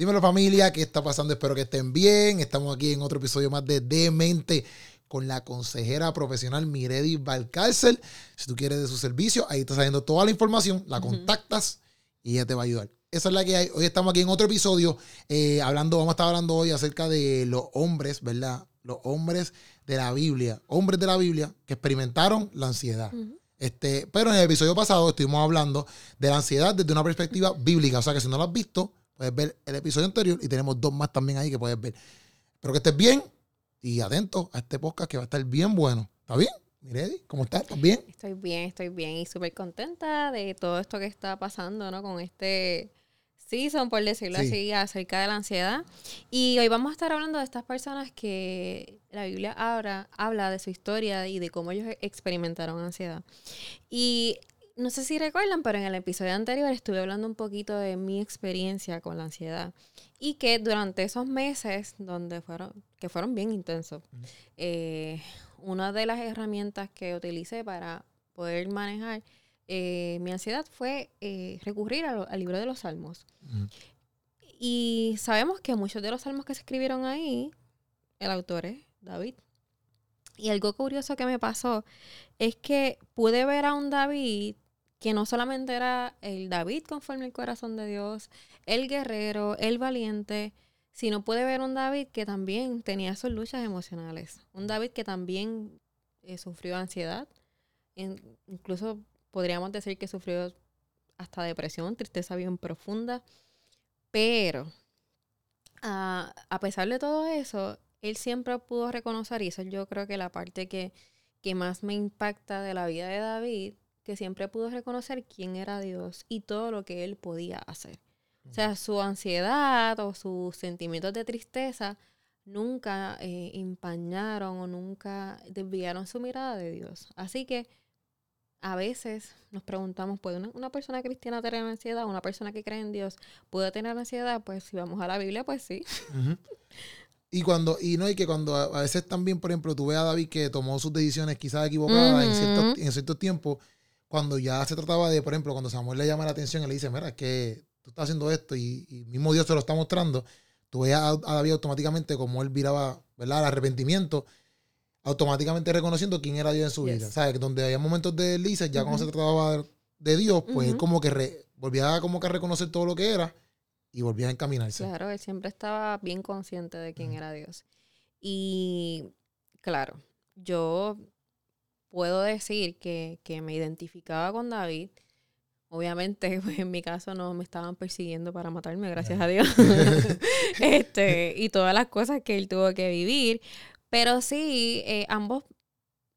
Dímelo familia, ¿qué está pasando? Espero que estén bien. Estamos aquí en otro episodio más de Demente con la consejera profesional Miredi Valcárcel. Si tú quieres de su servicio, ahí está saliendo toda la información, la contactas y ella te va a ayudar. Esa es la que hay. Hoy estamos aquí en otro episodio eh, hablando, vamos a estar hablando hoy acerca de los hombres, ¿verdad? Los hombres de la Biblia, hombres de la Biblia que experimentaron la ansiedad. Este, pero en el episodio pasado estuvimos hablando de la ansiedad desde una perspectiva bíblica. O sea que si no lo has visto, puedes ver el episodio anterior y tenemos dos más también ahí que puedes ver. Espero que estés bien y atento a este podcast que va a estar bien bueno. ¿Está bien? Miredi, ¿cómo estás? ¿Estás bien? Estoy bien, estoy bien y súper contenta de todo esto que está pasando, ¿no? Con este season, por decirlo Sí. así, acerca de la ansiedad. Y hoy vamos a estar hablando de estas personas que la Biblia habla, habla de su historia y de cómo ellos experimentaron ansiedad. Y no sé si recuerdan, pero en el episodio anterior estuve hablando un poquito de mi experiencia con la ansiedad. Y que durante esos meses, donde fueron, que fueron bien intensos, eh, una de las herramientas que utilicé para poder manejar eh, mi ansiedad fue eh, recurrir lo- al libro de los salmos. Y sabemos que muchos de los salmos que se escribieron ahí, el autor es David. Y algo curioso que me pasó es que pude ver a un David que no solamente era el David conforme el corazón de Dios, el guerrero, el valiente, sino pude ver un David que también tenía sus luchas emocionales. Un David que también eh, sufrió ansiedad. In- incluso podríamos decir que sufrió hasta depresión, tristeza bien profunda. Pero a, a pesar de todo eso, él siempre pudo reconocer, y eso yo creo que la parte que, que más me impacta de la vida de David, que siempre pudo reconocer quién era Dios y todo lo que él podía hacer. O sea, su ansiedad o sus sentimientos de tristeza nunca eh, empañaron o nunca desviaron su mirada de Dios. Así que a veces nos preguntamos, ¿puede una, una persona cristiana tener ansiedad? ¿Una persona que cree en Dios puede tener ansiedad? Pues si vamos a la Biblia, pues sí. Y cuando, y no, y que cuando a, a veces también, por ejemplo, tú ves a David que tomó sus decisiones quizás equivocadas en, ciertos, en ciertos tiempos, cuando ya se trataba de, por ejemplo, cuando Samuel le llama la atención y le dice, mira, es que tú estás haciendo esto y, y mismo Dios te lo está mostrando, tú ves a, a David automáticamente como él viraba, ¿verdad? Al arrepentimiento, automáticamente reconociendo quién era Dios en su Yes. vida. ¿Sabes? Donde había momentos de deslices, ya cuando Ujú. se trataba de Dios, pues él Ujú. como que re- volvía como que a reconocer todo lo que era y volvía a encaminarse. Claro, él siempre estaba bien consciente de quién Ujú. era Dios. Y claro, yo puedo decir que, que me identificaba con David. Obviamente, pues, en mi caso no me estaban persiguiendo para matarme, gracias a Dios. este, y todas las cosas que él tuvo que vivir. Pero sí, eh, ambos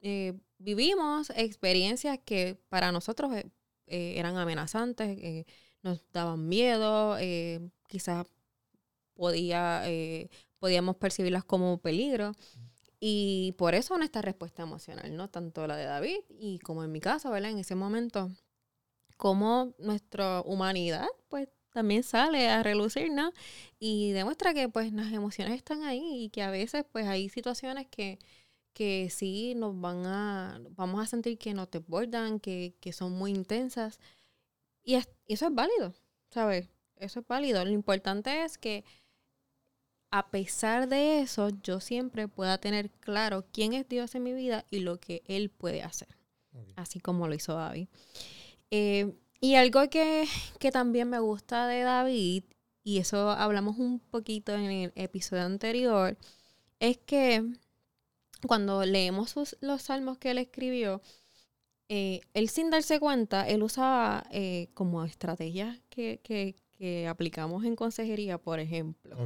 eh, vivimos experiencias que para nosotros eh, eran amenazantes, nos daban miedo, quizás podía, podíamos percibirlas como peligro. Y por eso nuestra respuesta emocional, ¿no? Tanto la de David y como en mi caso, ¿verdad? En ese momento, como nuestra humanidad, pues también sale a relucir, ¿no? Y demuestra que pues las emociones están ahí y que a veces pues hay situaciones que, que sí nos van a, vamos a sentir que nos desbordan, que, que son muy intensas. Y, es- y eso es válido, ¿sabes? Eso es válido. Lo importante es que a pesar de eso, yo siempre pueda tener claro quién es Dios en mi vida y lo que Él puede hacer, así como lo hizo David. Eh, y algo que, que también me gusta de David, y eso hablamos un poquito en el episodio anterior, es que cuando leemos sus- los salmos que él escribió, eh, él sin darse cuenta, él usaba eh, como estrategias que, que- que aplicamos en consejería, por ejemplo.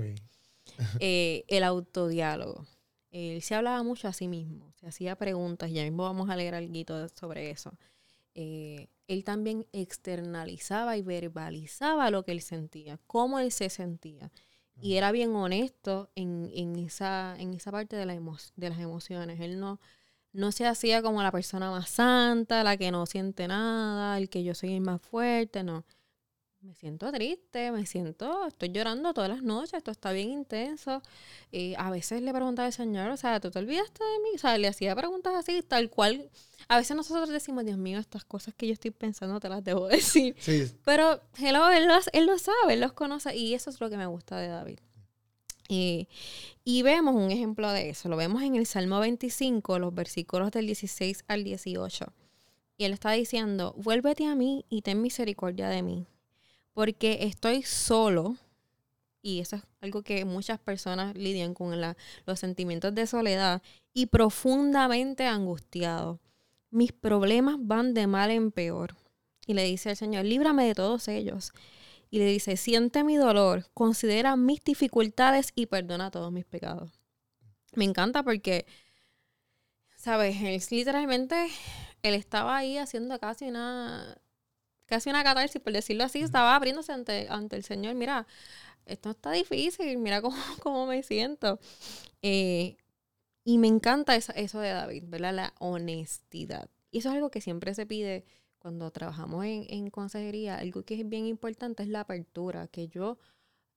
eh, el autodiálogo. Él se hablaba mucho a sí mismo, se hacía preguntas, ya mismo vamos a leer algo sobre eso. Eh, él también externalizaba y verbalizaba lo que él sentía, cómo él se sentía. Y era bien honesto en, en esa, en esa parte de, la emo- de las emociones. Él no, no se hacía como la persona más santa, la que no siente nada, el que yo soy el más fuerte, no. Me siento triste, me siento, estoy llorando todas las noches, esto está bien intenso. Y a veces le preguntaba al Señor, o sea, ¿tú te olvidaste de mí? O sea, le hacía preguntas así, tal cual. A veces nosotros decimos, Dios mío, estas cosas que yo estoy pensando te las debo decir. Sí. Pero, hello, él, los, él lo sabe, él los conoce y eso es lo que me gusta de David. Y, y vemos un ejemplo de eso, lo vemos en el Salmo 25, los versículos del 16 al 18. Y él está diciendo, vuélvete a mí y ten misericordia de mí porque estoy solo, y eso es algo que muchas personas lidian con los sentimientos de soledad, y profundamente angustiado. Mis problemas van de mal en peor. Y le dice al Señor, líbrame de todos ellos. Y le dice, siente mi dolor, considera mis dificultades y perdona todos mis pecados. Me encanta porque, ¿sabes? Él literalmente, él estaba ahí haciendo casi una casi una catarsis, por decirlo así, estaba abriéndose ante, ante el Señor. Mira, esto está difícil, mira cómo, cómo me siento. Eh, y me encanta eso, eso de David, ¿verdad? La honestidad. Y eso es algo que siempre se pide cuando trabajamos en, en consejería. Algo que es bien importante es la apertura, que yo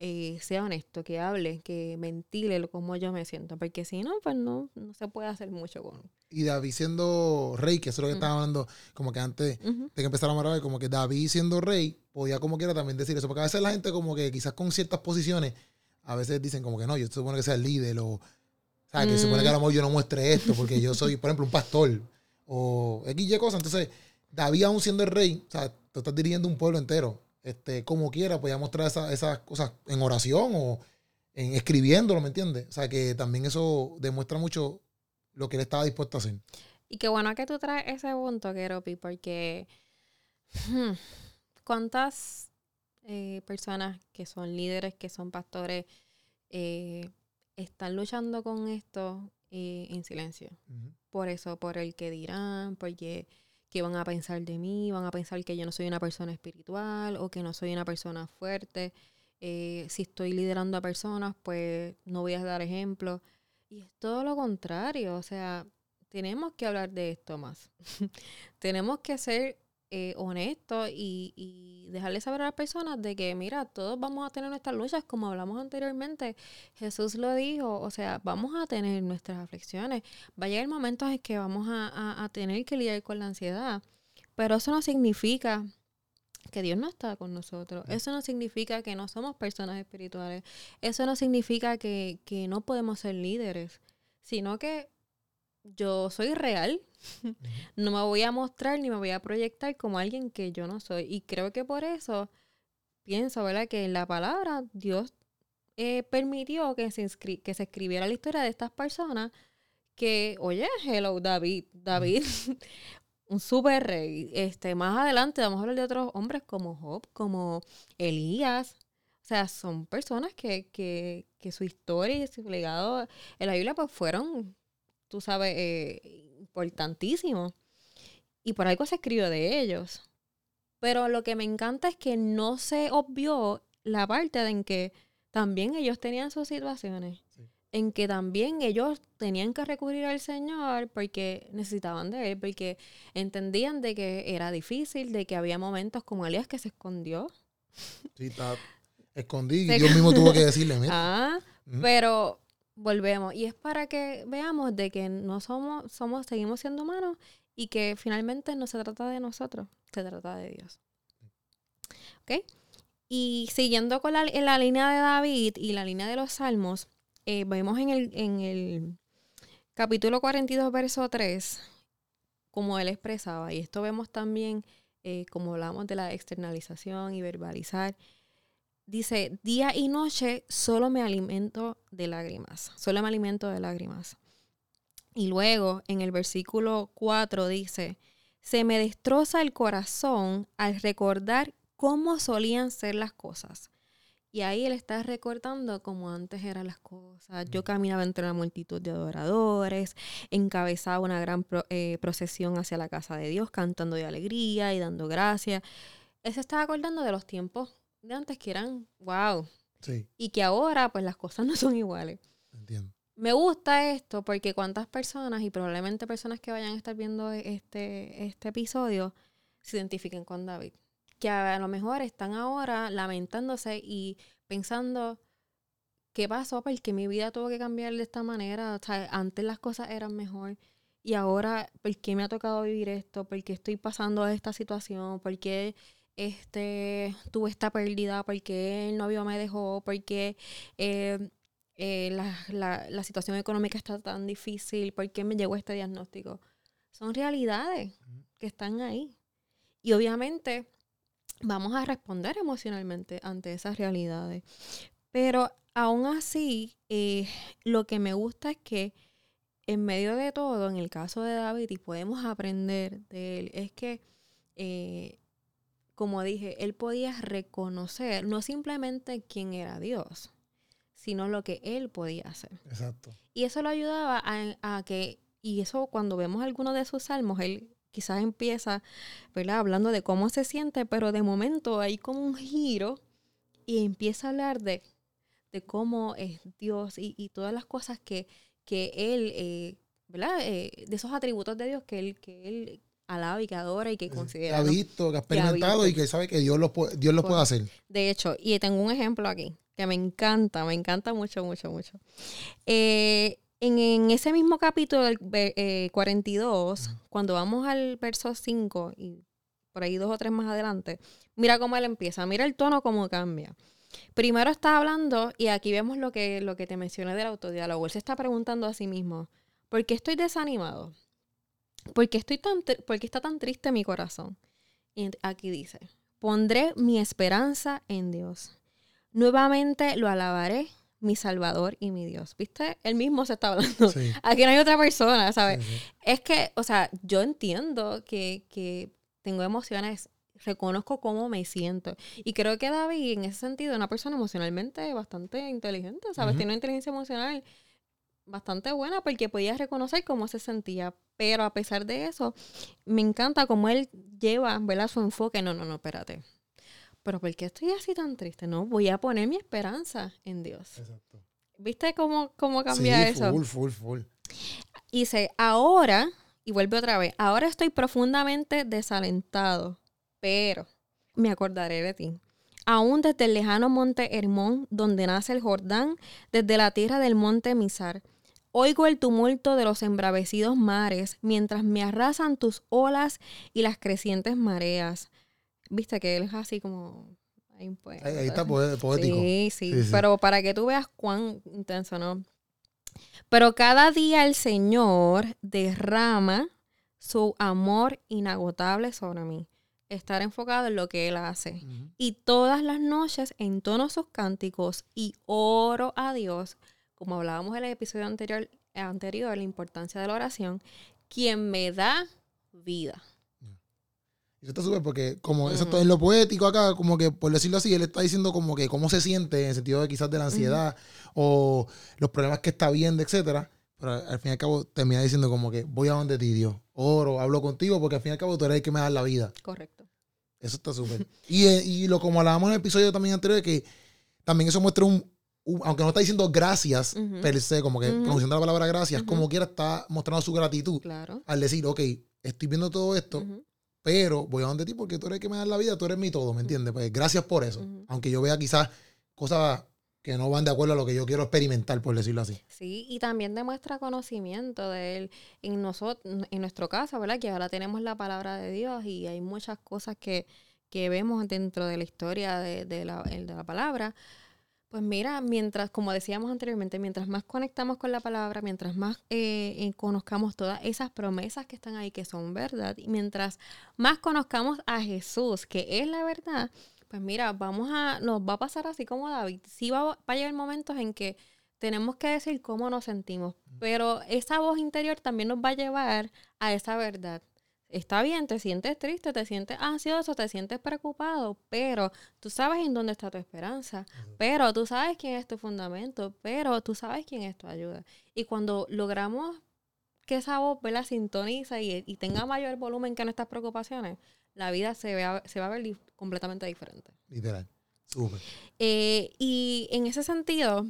eh, sea honesto, que hable, que mentile como yo me siento, porque si no, pues no, no se puede hacer mucho con... Y David siendo rey, que eso es lo que estaba hablando, como que antes de que empezara a grabar, como que David siendo rey, podía como quiera también decir eso, porque a veces la gente como que quizás con ciertas posiciones, a veces dicen como que no, yo se supone que sea el líder, o, sea, que se supone que a lo mejor yo no muestre esto, porque yo soy, por ejemplo, un pastor, o X y cosas, entonces David aún siendo el rey, o sea, tú estás dirigiendo un pueblo entero, este, como quiera, podía mostrar esas cosas en oración o en escribiéndolo, ¿me entiendes? O sea, que también eso demuestra mucho lo que él estaba dispuesto a hacer. Y qué bueno que tú traes ese punto, Keropi, porque hmm, ¿cuántas eh, personas que son líderes, que son pastores, eh, están luchando con esto eh, en silencio? Por eso, por el que dirán, porque que van a pensar de mí, van a pensar que yo no soy una persona espiritual o que no soy una persona fuerte. Eh, si estoy liderando a personas, pues no voy a dar ejemplo. Y es todo lo contrario, o sea, tenemos que hablar de esto más. tenemos que ser eh, honesto y, y, dejarle saber a las personas de que, mira, todos vamos a tener nuestras luchas, como hablamos anteriormente. Jesús lo dijo, o sea, vamos a tener nuestras aflicciones. Va a llegar momentos en que vamos a, a tener que lidiar con la ansiedad, pero eso no significa que Dios no está con nosotros. Eso no significa que no somos personas espirituales. Eso no significa que, que no podemos ser líderes, sino que yo soy real. no me voy a mostrar ni me voy a proyectar como alguien que yo no soy. Y creo que por eso pienso, ¿verdad? Que en la palabra Dios eh, permitió que se, que se escribiera la historia de estas personas que, oye, hello David, David, un super rey. Este, más adelante vamos a hablar de otros hombres como Job, como Elías. O sea, son personas que, que, que su historia y su legado en la Biblia pues fueron tú sabes, eh, importantísimo. Y por algo se escribió de ellos. Pero lo que me encanta es que no se obvió la parte de en que también ellos tenían sus situaciones. En que también ellos tenían que recurrir al Señor porque necesitaban de Él, porque entendían de que era difícil, de que había momentos como Elías que se escondió. Sí, está escondido y Dios mismo tuvo que decirle, mira. Ah, pero volvemos. Y es para que veamos de que no somos, somos, seguimos siendo humanos y que finalmente no se trata de nosotros, se trata de Dios. ¿Ok? Y siguiendo con la, en la línea de David y la línea de los salmos, eh, vemos en el, en el capítulo 42, verso 3, como él expresaba, y esto vemos también eh, como hablamos de la externalización y verbalizar, dice, día y noche solo me alimento de lágrimas, solo me alimento de lágrimas. Y luego en el versículo 4 dice, se me destroza el corazón al recordar cómo solían ser las cosas. Y ahí él está recordando cómo antes eran las cosas. Yo caminaba entre una multitud de adoradores, encabezaba una gran eh, procesión hacia la casa de Dios, cantando de alegría y dando gracias. Él se estaba acordando de los tiempos de antes que eran wow. Sí. Y que ahora, pues las cosas no son iguales. Entiendo. Me gusta esto porque cuántas personas, y probablemente personas que vayan a estar viendo este, este episodio, se identifiquen con David. que a lo mejor están ahora lamentándose y pensando, ¿qué pasó? Porque mi vida tuvo que cambiar de esta manera. O sea, antes las cosas eran mejor. Y ahora, ¿por qué me ha tocado vivir esto? ¿Por qué estoy pasando esta situación? ¿Por qué este, tuve esta pérdida? ¿Por qué el novio me dejó? ¿Por qué eh, eh, la, situación económica está tan difícil? ¿Por qué me llegó este diagnóstico? Son realidades que están ahí. Y obviamente vamos a responder emocionalmente ante esas realidades. Pero aún así, eh, lo que me gusta es que en medio de todo, en el caso de David, y podemos aprender de él, es que, eh, como dije, él podía reconocer no simplemente quién era Dios, sino lo que él podía hacer. Exacto. Y eso lo ayudaba a, que, y eso cuando vemos algunos de sus salmos, él quizás empieza, ¿verdad? Hablando de cómo se siente, pero de momento hay como un giro y empieza a hablar de, de cómo es Dios y, y todas las cosas que que él, eh, ¿verdad? Eh, de esos atributos de Dios que él, que él alaba y que adora y que considera. Que ha visto, que ha experimentado y que sabe que Dios lo, Dios lo puede hacer. De hecho, y tengo un ejemplo aquí que me encanta, me encanta mucho, mucho, mucho. Eh, en, ese mismo capítulo del 42, cuando vamos al verso 5 y por ahí dos o tres más adelante, mira cómo él empieza, mira el tono cómo cambia. Primero está hablando, y aquí vemos lo que, lo que te mencioné del autodiálogo. Él se está preguntando a sí mismo: ¿por qué estoy desanimado? ¿Por qué, estoy tan ¿Por qué está tan triste mi corazón? Y aquí dice: Pondré mi esperanza en Dios. Nuevamente lo alabaré, mi Salvador y mi Dios. ¿Viste? Él mismo se está hablando. Aquí no hay otra persona, ¿sabes? Es que, o sea, yo entiendo que, que tengo emociones reconozco cómo me siento. Y creo que David, en ese sentido, es una persona emocionalmente bastante inteligente, ¿sabes? Tiene una inteligencia emocional bastante buena porque podía reconocer cómo se sentía. Pero a pesar de eso, me encanta cómo él lleva, ¿verdad? Su enfoque. No, no, no, espérate. Pero ¿por qué estoy así tan triste? No, voy a poner mi esperanza en Dios. Exacto. ¿Viste cómo, cómo cambia sí, eso? Full, full, full. Y dice, ahora, y vuelve otra vez, ahora estoy profundamente desalentado pero me acordaré de ti. Aún desde el lejano monte Hermón, donde nace el Jordán, desde la tierra del monte Misar, oigo el tumulto de los embravecidos mares, mientras me arrasan tus olas y las crecientes mareas. Viste que él es así como... Ahí, está poético. sí, sí, pero para que tú veas cuán intenso, ¿no? Pero cada día el Señor derrama su amor inagotable sobre mí estar enfocado en lo que Él hace. Y todas las noches entono sus cánticos y oro a Dios, como hablábamos en el episodio anterior, anterior la importancia de la oración, quien me da vida. Y eso está súper porque como eso es lo poético acá, como que por decirlo así, él está diciendo como que cómo se siente en el sentido de quizás de la ansiedad o los problemas que está viendo, etcétera. Pero al fin y al cabo termina diciendo como que voy a donde ti, Dios. Oro, hablo contigo porque al fin y al cabo tú eres el que me da la vida. Correcto. Eso está súper. y, eh, y, lo como hablábamos en el episodio también anterior, que también eso muestra un, aunque no está diciendo gracias per se, como que pronunciando la palabra gracias, como quiera está mostrando su gratitud claro. al decir, ok, estoy viendo todo esto, pero voy a donde ti porque tú eres el que me da la vida, tú eres mi todo, ¿me entiendes? Pues gracias por eso. Aunque yo vea quizás cosas que no van de acuerdo a lo que yo quiero experimentar, por decirlo así. Sí, y también demuestra conocimiento de él en nosotros, en nuestro caso, ¿verdad? Que ahora tenemos la palabra de Dios y hay muchas cosas que, que vemos dentro de la historia de, de, la, de la palabra. Pues mira, mientras, como decíamos anteriormente, mientras más conectamos con la palabra, mientras más eh, eh, conozcamos todas esas promesas que están ahí, que son verdad, y mientras más conozcamos a Jesús, que es la verdad, pues mira, vamos a, nos va a pasar así como David. Sí va, va a llegar momentos en que tenemos que decir cómo nos sentimos, pero esa voz interior también nos va a llevar a esa verdad. Está bien, te sientes triste, te sientes ansioso, te sientes preocupado, pero tú sabes en dónde está tu esperanza, pero tú sabes quién es tu fundamento, pero tú sabes quién es tu ayuda. Y cuando logramos que esa voz la sintoniza y, y tenga mayor volumen que nuestras preocupaciones, la vida se, vea, se va a ver completamente diferente. Literal. Eh, y en ese sentido,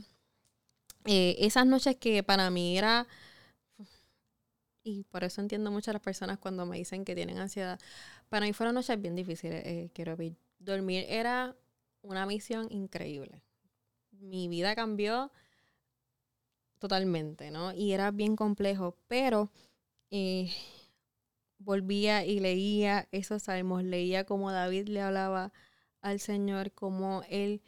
eh, esas noches que para mí era, y por eso entiendo mucho a las personas cuando me dicen que tienen ansiedad, para mí fueron noches bien difíciles, eh, quiero ver. Dormir era una misión increíble. Mi vida cambió totalmente, ¿no? Y era bien complejo, pero eh, volvía y leía esos salmos, leía como David le hablaba al Señor, como él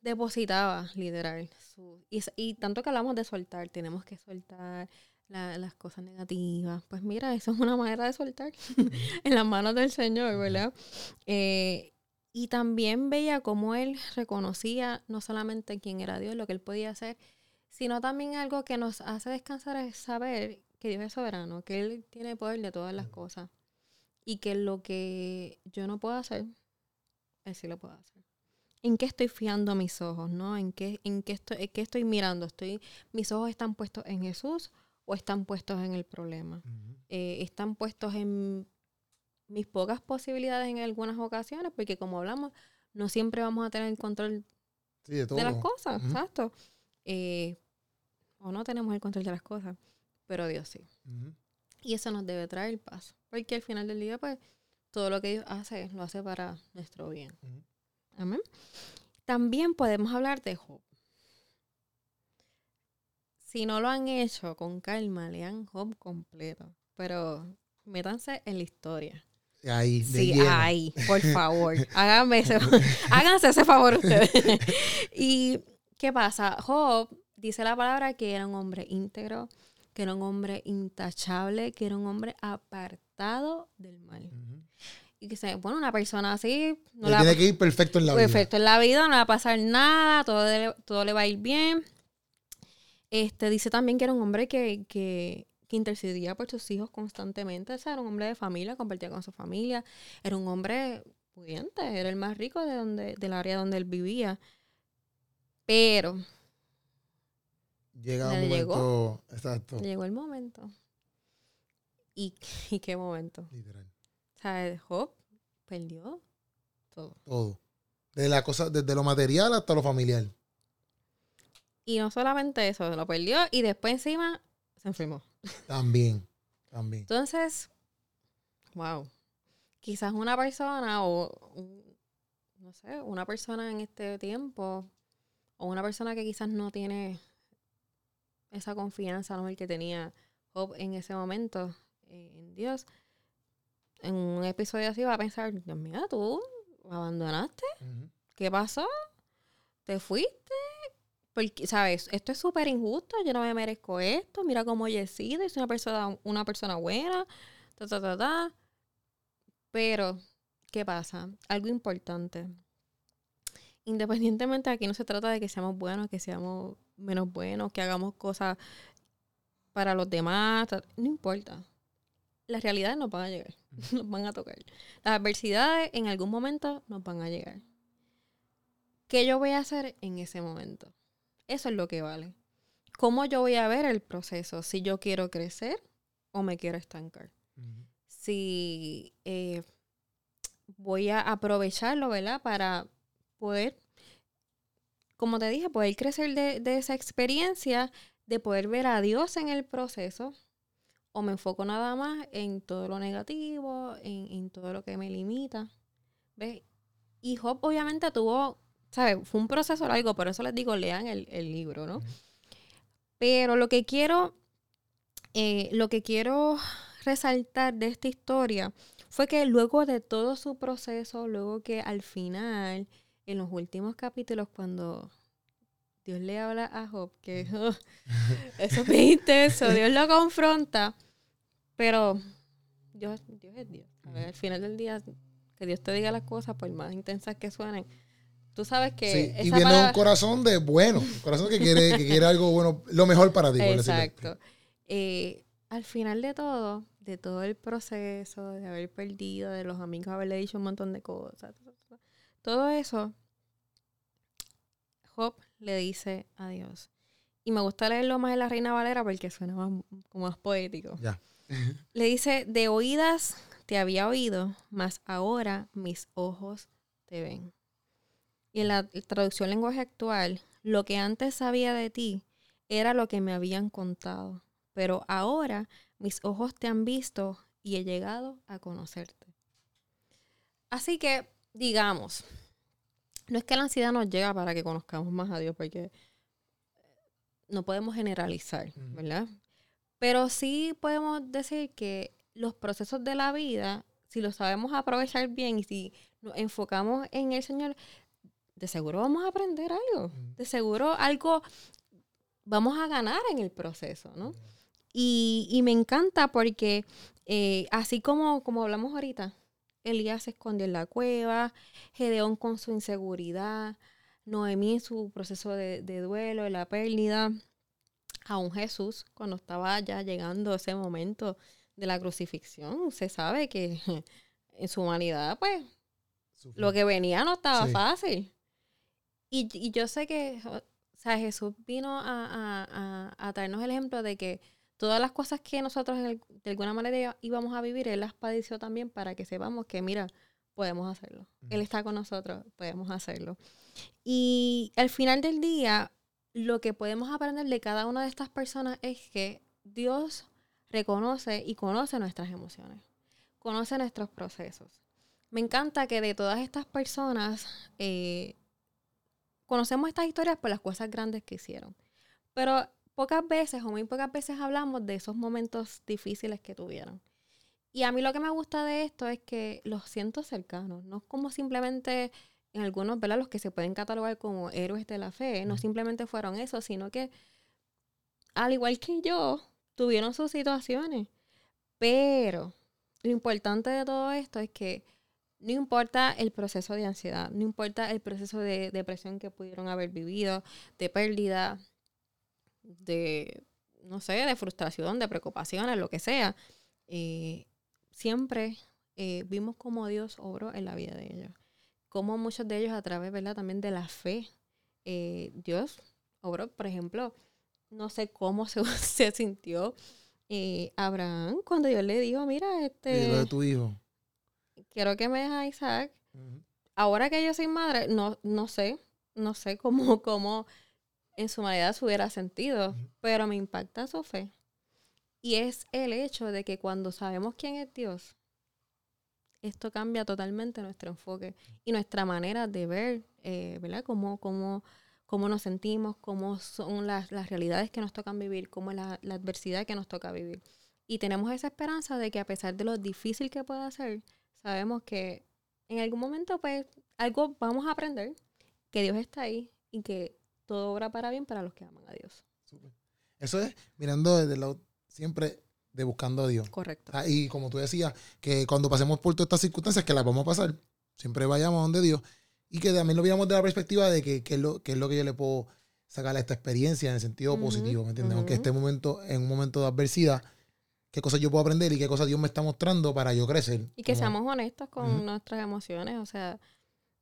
depositaba, literal. Su, y, tanto que hablamos de soltar, tenemos que soltar las cosas negativas. Pues mira, eso es una manera de soltar en las manos del Señor, ¿verdad? Eh, y también veía cómo él reconocía no solamente quién era Dios, lo que él podía hacer, sino también algo que nos hace descansar es saber que Dios es soberano, que Él tiene poder de todas las cosas y que lo que yo no puedo hacer, Él sí lo puede hacer. ¿En qué estoy fiando mis ojos? ¿no? ¿En, qué, en, qué estoy, qué estoy mirando? ¿Estoy, ¿Mis ojos están puestos en Jesús o están puestos en el problema? Eh, ¿Están puestos en mis pocas posibilidades en algunas ocasiones? Porque como hablamos, no siempre vamos a tener el control de, las cosas, exacto. Eh, o no tenemos el control de las cosas, pero Dios sí. Y eso nos debe traer paz, porque al final del día, pues, todo lo que Dios hace, lo hace para nuestro bien. Amén. También podemos hablar de Job. Si no lo han hecho con calma, lean Job completo, pero métanse en la historia. Ahí, de sí, ahí, por favor. Háganme háganse ese favor ustedes. y, ¿qué pasa? Job dice la palabra que era un hombre íntegro, que era un hombre intachable, que era un hombre apartado del mal. Y que, bueno, una persona así... No tiene que ir perfecto en la vida. Perfecto en la vida, no va a pasar nada, todo, le, todo le va a ir bien. Este, dice también que era un hombre que, que, que intercedía por sus hijos constantemente. O sea, era un hombre de familia, compartía con su familia. Era un hombre pudiente, era el más rico de donde, del área donde él vivía. Pero Llega un momento. Llegó, exacto. Llegó el momento. ¿Y, qué momento? Literal. O sea, Job perdió todo. Todo. Desde, la cosa, desde lo material hasta lo familiar. Y no solamente eso, lo perdió y después encima se enfermó. También, también. Entonces, wow. Quizás una persona o, no sé, una persona en este tiempo o una persona que quizás no tiene esa confianza el que tenía Job en ese momento eh, en Dios, en un episodio así va a pensar, Dios mío, tú abandonaste, ¿qué pasó? ¿Te fuiste? Porque, ¿sabes? Esto es súper injusto, yo no me merezco esto, mira cómo he sido, soy una persona, una persona buena, ta, ta, ta, ta. Pero, ¿qué pasa? Algo importante. Independientemente, aquí no se trata de que seamos buenos, que seamos menos buenos, que hagamos cosas para los demás, no importa. Las realidades nos van a llegar, nos van a tocar. Las adversidades en algún momento nos van a llegar. ¿Qué yo voy a hacer en ese momento? Eso es lo que vale. ¿Cómo yo voy a ver el proceso? Si yo quiero crecer o me quiero estancar. Si eh, voy a aprovecharlo, ¿verdad? Para poder como te dije, poder crecer de, esa experiencia, de poder ver a Dios en el proceso, o me enfoco nada más en todo lo negativo, en, todo lo que me limita. ¿Ves? Y Job obviamente tuvo, ¿sabes? Fue un proceso largo, por eso les digo, lean el, libro, ¿no? Pero lo que quiero, eh, lo que quiero resaltar de esta historia fue que luego de todo su proceso, luego que al final en los últimos capítulos cuando Dios le habla a Job, que eso es bien intenso, Dios lo confronta, pero Dios, Dios es Dios. al final del día, que Dios te diga las cosas, por más intensas que suenen, tú sabes que... y viene un corazón de bueno, un corazón que quiere, que quiere algo bueno, lo mejor para ti. Exacto. Eh, al final de todo, de todo el proceso, de haber perdido, de los amigos haberle dicho un montón de cosas, todo eso, Job le dice a Dios. Y me gusta leerlo más en la Reina Valera porque suena más, como más poético. le dice, de oídas te había oído, mas ahora mis ojos te ven. Y en la traducción lenguaje actual, lo que antes sabía de ti era lo que me habían contado, pero ahora mis ojos te han visto y he llegado a conocerte. Así que, digamos, no es que la ansiedad nos llega para que conozcamos más a Dios, porque no podemos generalizar, ¿verdad? Pero sí podemos decir que los procesos de la vida, si los sabemos aprovechar bien y si nos enfocamos en el Señor, de seguro vamos a aprender algo. De seguro algo vamos a ganar en el proceso, ¿no? Y, me encanta porque eh, así como, como hablamos ahorita, Elías se escondió en la cueva, Gedeón con su inseguridad, Noemí en su proceso de, duelo, de la pérdida, aún Jesús cuando estaba ya llegando ese momento de la crucifixión, se sabe que en su humanidad, pues, lo que venía no estaba fácil. Y, yo sé que, o sea, Jesús vino a, a, a traernos el ejemplo de que todas las cosas que nosotros de alguna manera íbamos a vivir, Él las padeció también para que sepamos que, mira, podemos hacerlo. Él está con nosotros, podemos hacerlo. Y al final del día, lo que podemos aprender de cada una de estas personas es que Dios reconoce y conoce nuestras emociones, conoce nuestros procesos. Me encanta que de todas estas personas eh, conocemos estas historias por las cosas grandes que hicieron. Pero pocas veces o muy pocas veces hablamos de esos momentos difíciles que tuvieron. Y a mí lo que me gusta de esto es que los siento cercanos, no como simplemente en algunos, ¿verdad? Los que se pueden catalogar como héroes de la fe, no simplemente fueron eso, sino que al igual que yo, tuvieron sus situaciones. Pero lo importante de todo esto es que no importa el proceso de ansiedad, no importa el proceso de depresión que pudieron haber vivido, de pérdida, de, no sé, de frustración, de preocupaciones, lo que sea, eh, siempre eh, vimos cómo Dios obró en la vida de ellos. Como muchos de ellos a través, ¿verdad? También de la fe, eh, Dios obró, por ejemplo, no sé cómo se, sintió Abraham cuando Dios le dijo, mira, este... de tu hijo. Quiero que me dejes a Isaac. Ahora que yo soy madre, no, no sé, no sé cómo, cómo en su mayoría se hubiera sentido, pero me impacta su fe. Y es el hecho de que cuando sabemos quién es Dios, esto cambia totalmente nuestro enfoque y nuestra manera de ver, eh, ¿verdad? Cómo, cómo, cómo, nos sentimos, cómo son las, realidades que nos tocan vivir, cómo es la, la, adversidad que nos toca vivir. Y tenemos esa esperanza de que a pesar de lo difícil que pueda ser, sabemos que en algún momento, pues, algo vamos a aprender, que Dios está ahí y que todo obra para bien para los que aman a Dios. Eso es mirando desde el lado siempre de buscando a Dios. Correcto. Ah, y como tú decías, que cuando pasemos por todas estas circunstancias, que las vamos a pasar, siempre vayamos donde Dios. Y que también lo veamos de la perspectiva de que, es lo, que es lo que yo le puedo sacar a esta experiencia en el sentido positivo, ¿me entiendes? Aunque este momento, en un momento de adversidad, qué cosas yo puedo aprender y qué cosas Dios me está mostrando para yo crecer. Y que seamos honestos con nuestras emociones, o sea,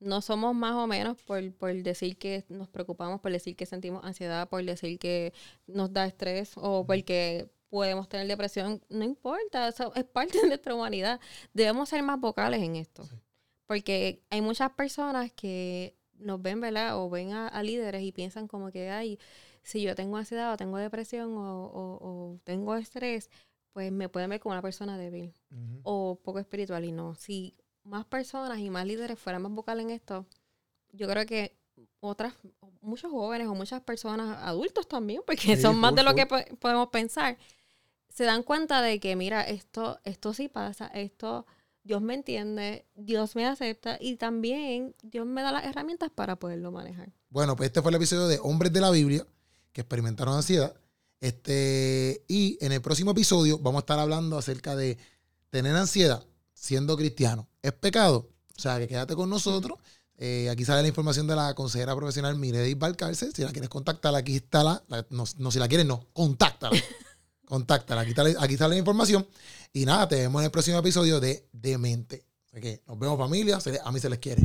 no somos más o menos por, decir que nos preocupamos, por decir que sentimos ansiedad, por decir que nos da estrés o porque podemos tener depresión. No importa, eso es parte de nuestra humanidad. Debemos ser más vocales en esto. Porque hay muchas personas que nos ven, ¿verdad? O ven a, líderes y piensan como que, ay, si yo tengo ansiedad o tengo depresión o, tengo estrés, pues me pueden ver como una persona débil o poco espiritual. Y no, si más personas y más líderes fueran más vocales en esto, yo creo que otras, muchos jóvenes o muchas personas, adultos también, porque son más de lo que podemos pensar, se dan cuenta de que, mira, esto, esto sí pasa, esto, Dios me entiende, Dios me acepta y también Dios me da las herramientas para poderlo manejar. Bueno, pues este fue el episodio de Hombres de la Biblia que experimentaron ansiedad. Este, y en el próximo episodio vamos a estar hablando acerca de tener ansiedad siendo cristiano. ¿Es pecado? O sea, que quédate con nosotros. Eh, aquí sale la información de la consejera profesional Miredis Valcárcel. Si la quieres contactar, aquí está la. no, si la quieres, no. Contáctala. contáctala. Aquí, está, aquí sale la información. Y nada, te vemos en el próximo episodio de Demente. Así que nos vemos, familia. A mí se les quiere.